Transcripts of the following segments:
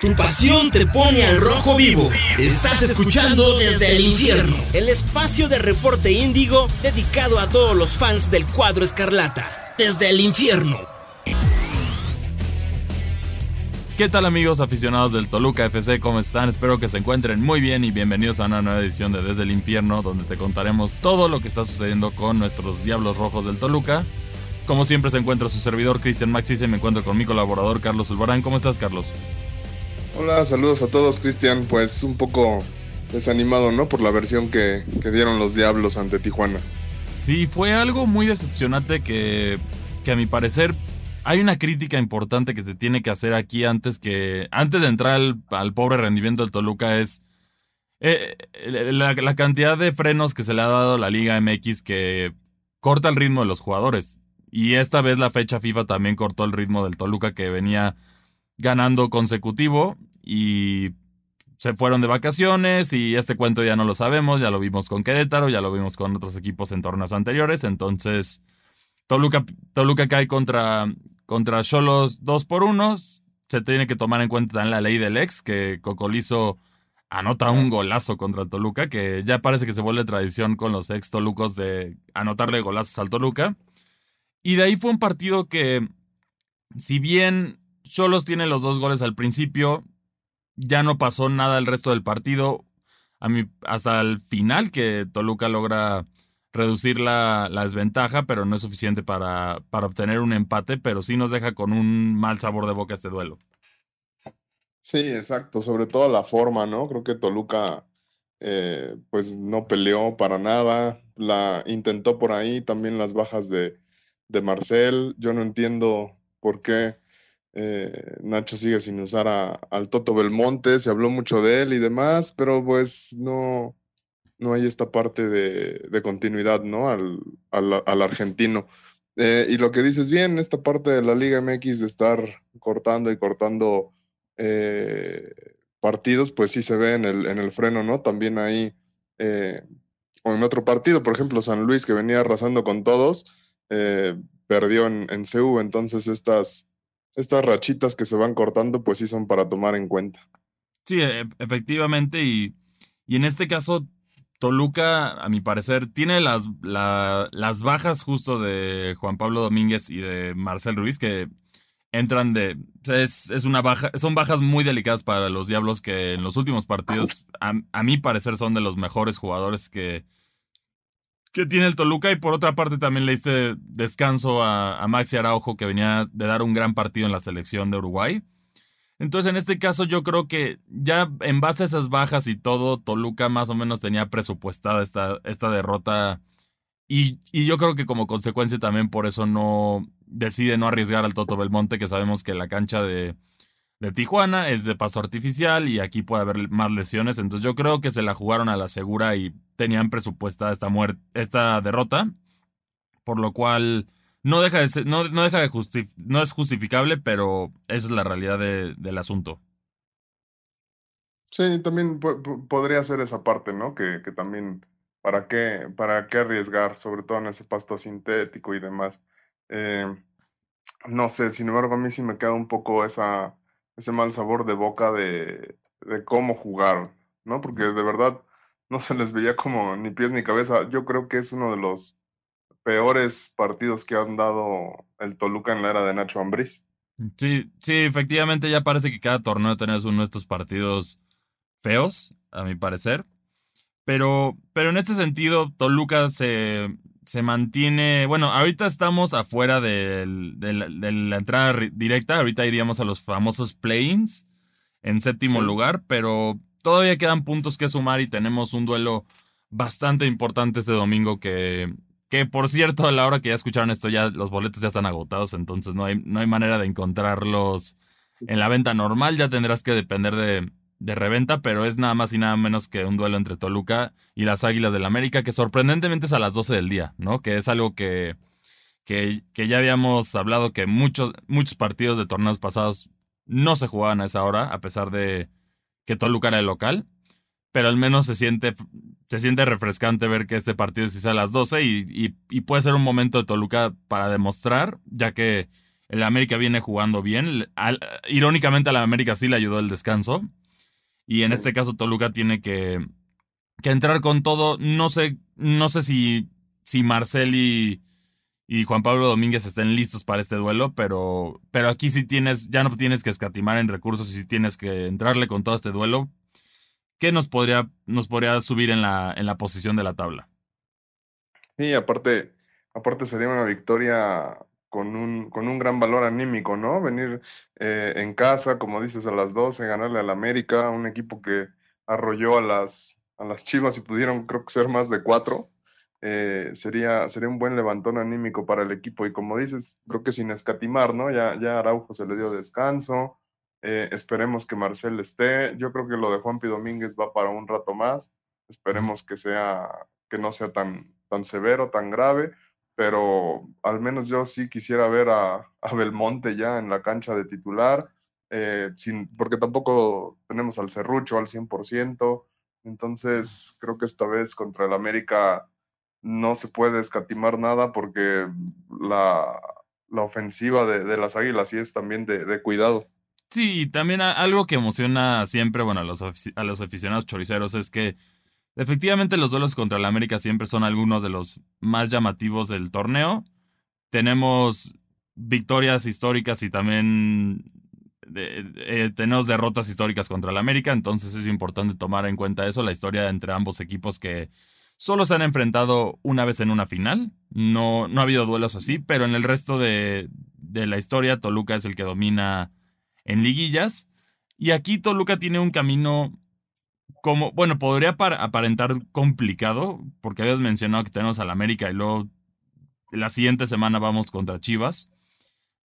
Tu pasión te pone al rojo vivo. Estás escuchando desde el infierno. El espacio de reporte índigo dedicado a todos los fans del cuadro escarlata. Desde el infierno. ¿Qué tal amigos aficionados del Toluca FC? ¿Cómo están? Espero que se encuentren muy bien y bienvenidos a una nueva edición de Desde el Infierno donde te contaremos todo lo que está sucediendo con nuestros Diablos Rojos del Toluca. Como siempre se encuentra su servidor Cristian Maxis y me encuentro con mi colaborador Carlos Ulvarán. ¿Cómo estás Carlos? Hola, saludos a todos, Cristian. Pues un poco desanimado, ¿no? Por la versión que, dieron los Diablos ante Tijuana. Sí, fue algo muy decepcionante que, que a mi parecer hay una crítica importante que se tiene que hacer aquí antes que antes de entrar al, pobre rendimiento del Toluca es eh, la, la, cantidad de frenos que se le ha dado a la Liga MX que corta el ritmo de los jugadores. Y esta vez la fecha FIFA también cortó el ritmo del Toluca que venía ganando consecutivo y se fueron de vacaciones y este cuento ya no lo sabemos, ya lo vimos con Querétaro, ya lo vimos con otros equipos en torneos anteriores, entonces Toluca, Toluca cae contra contra Cholos 2 por 1, se tiene que tomar en cuenta en la ley del ex que Cocolizo anota un golazo contra el Toluca, que ya parece que se vuelve tradición con los ex Tolucos de anotarle golazos al Toluca. Y de ahí fue un partido que, si bien Cholos tiene los dos goles al principio. Ya no pasó nada el resto del partido. A mí, hasta el final que Toluca logra reducir la, desventaja, pero no es suficiente para, para, obtener un empate, pero sí nos deja con un mal sabor de boca este duelo. Sí, exacto, sobre todo la forma, ¿no? Creo que Toluca eh, pues no peleó para nada, la intentó por ahí, también las bajas de, de Marcel, yo no entiendo por qué eh, Nacho sigue sin usar al Toto Belmonte, se habló mucho de él y demás, pero pues no, no hay esta parte de, continuidad, ¿no? Al, al, argentino. Eh, y lo que dices bien, esta parte de la Liga MX de estar cortando y cortando eh, partidos, pues sí se ve en el, en el freno, ¿no? También ahí, o en otro partido, por ejemplo, San Luis, que venía arrasando con todos, perdió en, en CU, entonces estas estas rachitas que se van cortando, pues sí son para tomar en cuenta. Sí, e, efectivamente, y, y en este caso, Toluca, a mi parecer, tiene las, las bajas justo de Juan Pablo Domínguez y de Marcel Ruiz, que entran de. Es, es, una baja. Son bajas muy delicadas para los Diablos que en los últimos partidos, a, a mi parecer, son de los mejores jugadores que, que tiene el Toluca y por otra parte también le hice descanso a, Maxi Araujo que venía de dar un gran partido en la selección de Uruguay. Entonces en este caso yo creo que ya en base a esas bajas y todo, Toluca más o menos tenía presupuestada esta, esta derrota y, y, yo creo que como consecuencia también por eso no decide no arriesgar al Toto Belmonte que sabemos que la cancha de, de Tijuana es de paso artificial y aquí puede haber más lesiones. Entonces yo creo que se la jugaron a la segura y tenían presupuesta esta, muerte, esta derrota. Por lo cual no deja de ser, no, no deja de no es justificable, pero esa es la realidad del asunto. Sí, también podría ser esa parte, ¿no? Que, que, también, ¿para qué, ¿para qué arriesgar? Sobre todo en ese pasto sintético y demás. Eh, no sé, sin embargo, a mí sí me queda un poco esa, ese mal sabor de boca de, de cómo jugaron, ¿no? Porque de verdad no se les veía como ni pies ni cabeza. Yo creo que es uno de los peores partidos que han dado el Toluca en la era de Nacho Ambriz. Sí, sí, efectivamente ya parece que cada torneo tenés uno de estos partidos feos, a mi parecer. Pero, pero en este sentido, Toluca se, se mantiene. Bueno, ahorita estamos afuera de, la entrada directa. Ahorita iríamos a los famosos play-ins en séptimo lugar, pero todavía quedan puntos que sumar y tenemos un duelo bastante importante este domingo que, que por cierto, a la hora que ya escucharon esto, ya los boletos ya están agotados, entonces no hay, no hay manera de encontrarlos en la venta normal. Ya tendrás que depender de, de reventa, pero es nada más y nada menos que un duelo entre Toluca y las Águilas del América, que sorprendentemente es a las 12 del día, ¿no? Que es algo que, que, que ya habíamos hablado que muchos, muchos partidos de torneos pasados no se jugaban a esa hora, a pesar de que Toluca era el local, pero al menos se siente, se siente refrescante ver que este partido hizo a las 12 y, y, y puede ser un momento de Toluca para demostrar, ya que el América viene jugando bien. irónicamente, a la América sí le ayudó el descanso. Y en este caso, Toluca tiene que, que, entrar con todo. No sé, no sé si, si Marcel y, y, Juan Pablo Domínguez estén listos para este duelo, pero, pero aquí sí tienes, ya no tienes que escatimar en recursos y sí tienes que entrarle con todo este duelo. ¿Qué nos podría, nos podría subir en la, en la posición de la tabla? Sí, aparte, aparte sería una victoria con un, con un gran valor anímico, ¿no? Venir eh, en casa, como dices, a las 12, ganarle al América, un equipo que arrolló a las, a las Chivas y pudieron, creo que ser más de cuatro. Eh, sería, sería un buen levantón anímico para el equipo. Y como dices, creo que sin escatimar, ¿no? Ya, ya Araujo se le dio descanso. Eh, esperemos que Marcel esté. Yo creo que lo de Juanpi Domínguez va para un rato más. Esperemos que sea, que no sea tan, tan severo, tan grave pero al menos yo sí quisiera ver a, Belmonte ya en la cancha de titular, eh, sin, porque tampoco tenemos al Cerrucho al 100%, entonces creo que esta vez contra el América no se puede escatimar nada porque la, ofensiva de, las Águilas sí es también de, cuidado. Sí, también algo que emociona siempre, bueno, a los, a los aficionados choriceros es que Efectivamente, los duelos contra el América siempre son algunos de los más llamativos del torneo. Tenemos victorias históricas y también eh, tenemos derrotas históricas contra el América, entonces es importante tomar en cuenta eso, la historia entre ambos equipos que solo se han enfrentado una vez en una final. No, no ha habido duelos así, pero en el resto de, de la historia, Toluca es el que domina en liguillas. Y aquí Toluca tiene un camino como, bueno, podría aparentar complicado, porque habías mencionado que tenemos al América y luego la siguiente semana vamos contra Chivas.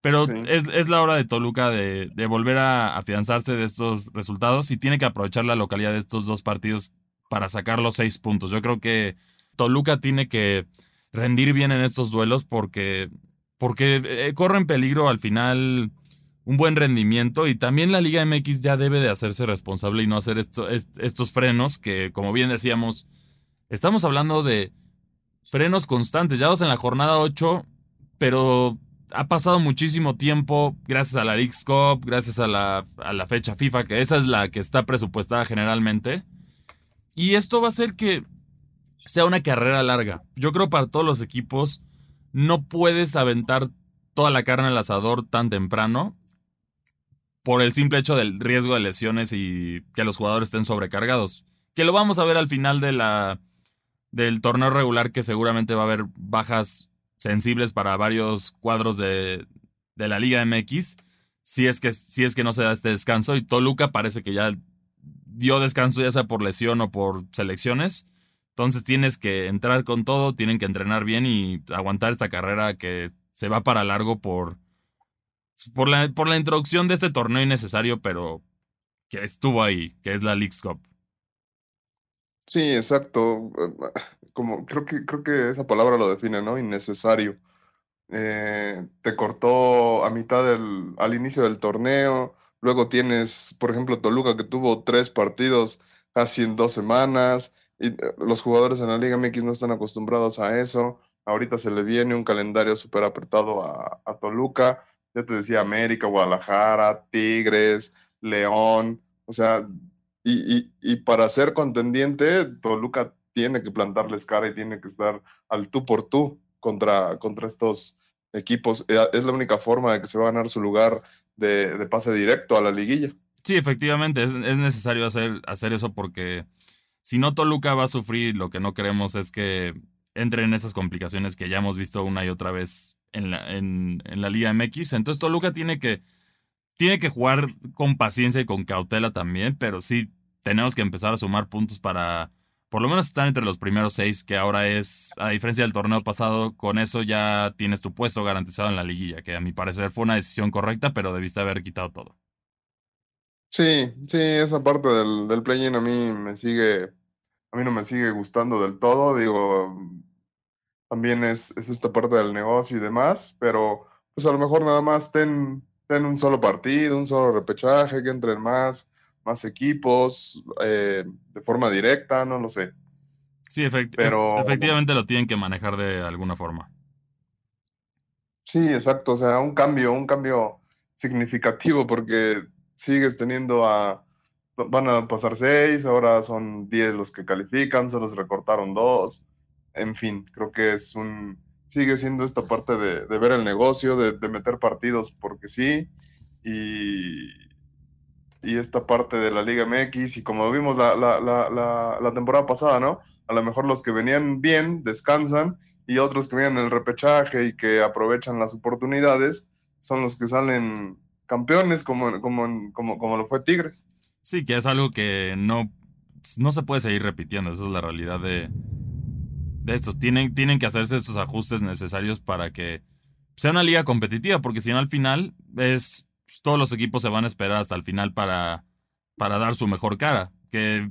Pero es, la hora de Toluca de, volver a afianzarse de estos resultados y tiene que aprovechar la localidad de estos dos partidos para sacar los seis puntos. Yo creo que Toluca tiene que rendir bien en estos duelos porque, porque eh, corre en peligro al final un buen rendimiento y también la Liga MX ya debe de hacerse responsable y no hacer estos frenos que, como bien decíamos, estamos hablando de frenos constantes. Ya vas en la jornada 8, pero ha pasado muchísimo tiempo gracias a la Leagues Cup, gracias a la, a la fecha FIFA, que esa es la que está presupuestada generalmente. Y esto va a hacer que sea una carrera larga. Yo creo para todos los equipos no puedes aventar toda la carne al asador tan temprano por el simple hecho del riesgo de lesiones y que los jugadores estén sobrecargados. Que lo vamos a ver al final de la, del torneo regular, que seguramente va a haber bajas sensibles para varios cuadros de, de la Liga MX. Si es, que, si es que no se da este descanso. Y Toluca parece que ya dio descanso, ya sea por lesión o por selecciones. Entonces tienes que entrar con todo, tienen que entrenar bien y aguantar esta carrera que se va para largo por, por la, por la introducción de este torneo innecesario, pero que estuvo ahí, que es la League's Cup. Sí, exacto. Como creo que creo que esa palabra lo define, ¿no? Innecesario. Eh, te cortó a mitad del, al inicio del torneo. Luego tienes, por ejemplo, Toluca que tuvo tres partidos casi en dos semanas. Y eh, los jugadores en la Liga MX no están acostumbrados a eso. Ahorita se le viene un calendario súper apretado a, a Toluca ya te decía América, Guadalajara, Tigres, León, o sea, y, para ser contendiente, Toluca tiene que plantarles cara y tiene que estar al tú por tú contra, contra estos equipos. Eh, es la única forma de que se va a ganar su lugar de, pase directo a la liguilla. Sí, efectivamente, es, necesario hacer, hacer eso porque si no, Toluca va a sufrir. Lo que no queremos es que entre en esas complicaciones que ya hemos visto una y otra vez en la, en, la Liga MX. Entonces Toluca tiene que, tiene que jugar con paciencia y con cautela también, pero sí tenemos que empezar a sumar puntos para por lo menos estar entre los primeros seis, que ahora es, a diferencia del torneo pasado, con eso ya tienes tu puesto garantizado en la liguilla, que a mi parecer fue una decisión correcta, pero debiste haber quitado todo. Sí, sí, esa parte del, del play-in a mí me sigue, a mí no me sigue gustando del todo, digo, también es, esta parte del negocio y demás, pero pues a lo mejor nada más ten, ten un solo partido, un solo repechaje, que entren más, más equipos eh, de forma directa, no lo sé. Sí, pero, efectivamente lo tienen que manejar de alguna forma. Sí, exacto, o sea, un cambio, un cambio significativo porque sigues teniendo a, van a pasar seis, ahora son diez los que califican, solo se recortaron dos, en fin, creo que es un, sigue siendo esta parte de, ver el negocio, de, de, meter partidos porque sí, y, y esta parte de la Liga MX y como vimos la, la, la, la, temporada pasada, ¿no? A lo mejor los que venían bien descansan y otros que vienen en el repechaje y que aprovechan las oportunidades son los que salen campeones como, como, como, como lo fue Tigres. Sí, que es algo que no, no se puede seguir repitiendo, esa es la realidad de, de esto. Tienen, tienen que hacerse esos ajustes necesarios para que sea una liga competitiva, porque si no al final es pues, todos los equipos se van a esperar hasta el final para, para dar su mejor cara. Que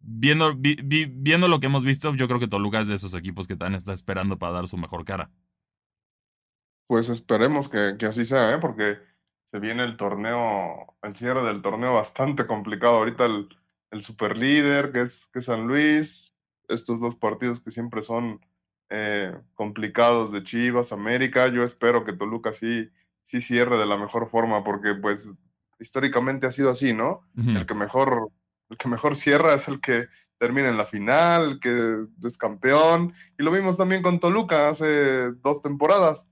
viendo, viendo lo que hemos visto, yo creo que Toluca es de esos equipos que están está esperando para dar su mejor cara. Pues esperemos que, así sea, ¿eh? porque se viene el torneo, el cierre del torneo bastante complicado. Ahorita el, el superlíder, que es, que San Luis, estos dos partidos que siempre son eh, complicados de Chivas, América. Yo espero que Toluca sí sí cierre de la mejor forma, porque pues históricamente ha sido así, ¿no? El que mejor el que mejor cierra es el que termina en la final, el que es campeón. Y lo vimos también con Toluca hace dos temporadas.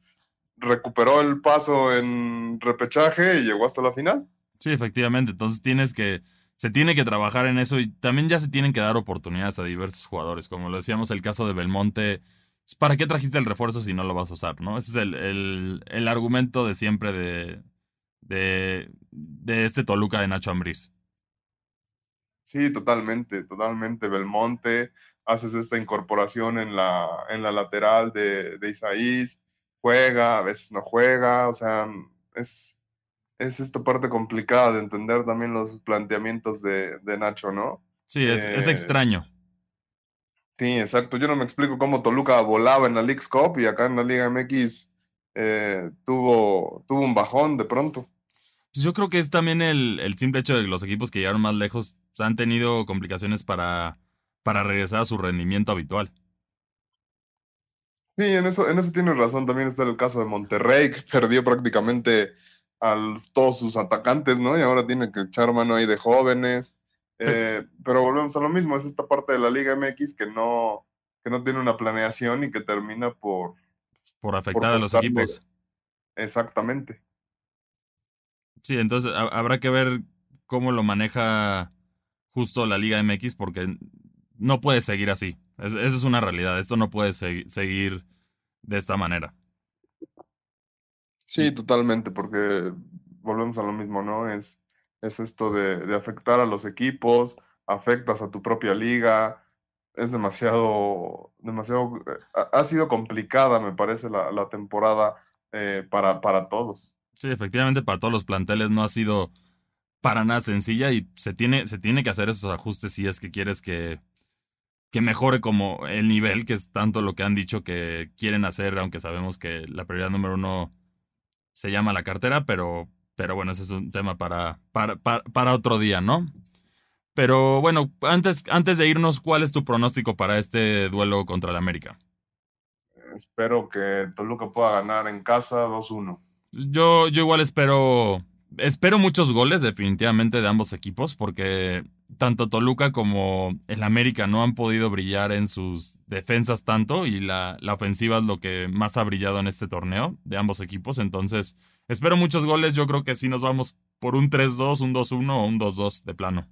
Recuperó el paso en repechaje y llegó hasta la final. Sí, efectivamente. Entonces tienes que, se tiene que trabajar en eso y también ya se tienen que dar oportunidades a diversos jugadores. Como lo decíamos, el caso de Belmonte pues, ¿para qué trajiste el refuerzo si no lo vas a usar? ¿no? Ese es el, argumento de siempre de, de, este Toluca de Nacho Ambriz. Sí, totalmente, totalmente. Belmonte, haces esta incorporación en la, en la lateral de, de juega, a veces no juega, o sea, es, es esta parte complicada de entender también los planteamientos de, Nacho, ¿no? Sí, es, es eh, extraño. Sí, exacto. Yo no me explico cómo Toluca volaba en la League Cup y acá en la Liga MX eh, tuvo, tuvo un bajón de pronto. Pues yo creo que es también el, simple hecho de que los equipos que llegaron más lejos han tenido complicaciones para, para regresar a su rendimiento habitual. Sí, en eso, en eso tienes razón. También está el caso de Monterrey, que perdió prácticamente a todos sus atacantes, ¿no? Y ahora tiene que echar mano ahí de jóvenes. Eh, pero volvemos a lo mismo, es esta parte de la Liga MX que no, que no tiene una planeación y que termina por... Por afectar a los equipos. Exactamente. Sí, entonces habrá que ver cómo lo maneja justo la Liga MX porque no puede seguir así. esa es una realidad. Esto no puede seguir de esta manera. Sí, totalmente, porque volvemos a lo mismo, ¿no? Es es esto de, afectar a los equipos, afectas a tu propia liga, es demasiado, demasiado, eh, ha, sido complicada, me parece, la, temporada eh, para, para todos. Sí, efectivamente, para todos los planteles no ha sido para nada sencilla y se tiene, se tiene que hacer esos ajustes si es que quieres que, que mejore como el nivel, que es tanto lo que han dicho que quieren hacer, aunque sabemos que la prioridad número uno se llama la cartera, pero pero bueno, ese es un tema para, para, otro día, ¿no? Pero bueno, antes, antes de irnos, ¿cuál es tu pronóstico para este duelo contra el América? Espero que Toluca pueda ganar en casa 2-1. Yo, yo igual espero, espero muchos goles definitivamente de ambos equipos porque tanto Toluca como el América no han podido brillar en sus defensas tanto y la, la ofensiva es lo que más ha brillado en este torneo de ambos equipos. Entonces, espero muchos goles. Yo creo que sí nos vamos por un 3-2, un 2-1 o un 2-2 de plano.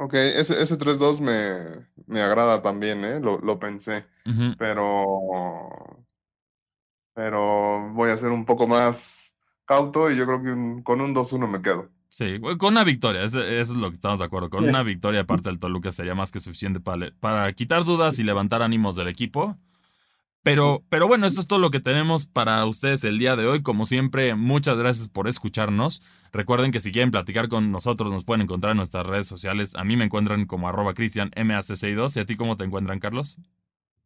Ok, ese, ese 3-2 me, me, agrada también, ¿eh? lo, lo pensé, pero, pero voy a ser un poco más cauto y yo creo que con un 2-1 me quedo. Sí, con una victoria, eso, es lo que estamos de acuerdo. Con una victoria aparte del Toluca sería más que suficiente para, para quitar dudas y levantar ánimos del equipo. Pero, pero bueno, eso es todo lo que tenemos para ustedes el día de hoy. Como siempre, muchas gracias por escucharnos. Recuerden que si quieren platicar con nosotros, nos pueden encontrar en nuestras redes sociales. A mí me encuentran como arroba cristianmac62. ¿Y a ti cómo te encuentran, Carlos?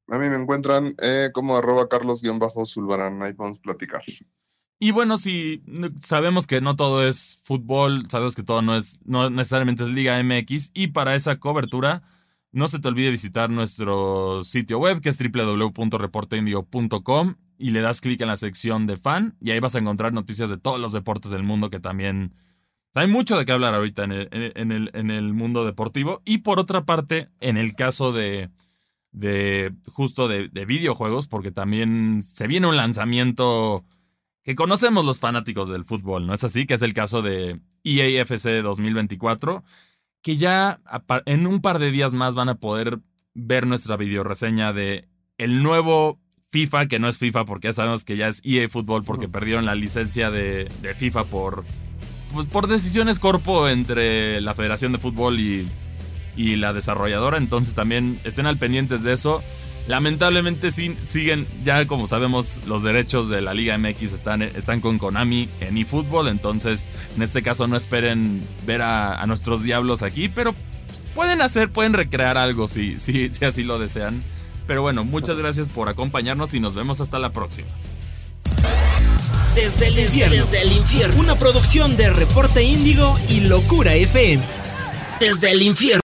A mí me encuentran eh, como arroba carlos-zulbarán. Ahí podemos platicar. Y bueno, si sabemos que no todo es fútbol, sabemos que todo no es, no necesariamente es Liga MX, y para esa cobertura, no se te olvide visitar nuestro sitio web, que es www.reporteindio.com, y le das clic en la sección de fan y ahí vas a encontrar noticias de todos los deportes del mundo que también... Hay mucho de qué hablar ahorita en el, en el, en el mundo deportivo. Y por otra parte, en el caso de, de justo de, de, videojuegos, porque también se viene un lanzamiento que conocemos los fanáticos del fútbol, ¿no es así? Que es el caso de EAFC 2024, que ya en un par de días más van a poder ver nuestra videoreseña de el nuevo FIFA, que no es FIFA porque ya sabemos que ya es EA Fútbol porque perdieron la licencia de, de FIFA por, pues, por decisiones corpo entre la Federación de Fútbol y, y la desarrolladora. Entonces también estén al pendientes de eso. Lamentablemente sí, siguen, ya como sabemos, los derechos de la Liga MX están, están con Konami en eFootball, entonces en este caso no esperen ver a, a nuestros diablos aquí, pero pueden hacer, pueden recrear algo si, si, si así lo desean. Pero bueno, muchas gracias por acompañarnos y nos vemos hasta la próxima. Desde el infierno, desde el infierno, una producción de Reporte Índigo y Locura FM. Desde el infierno.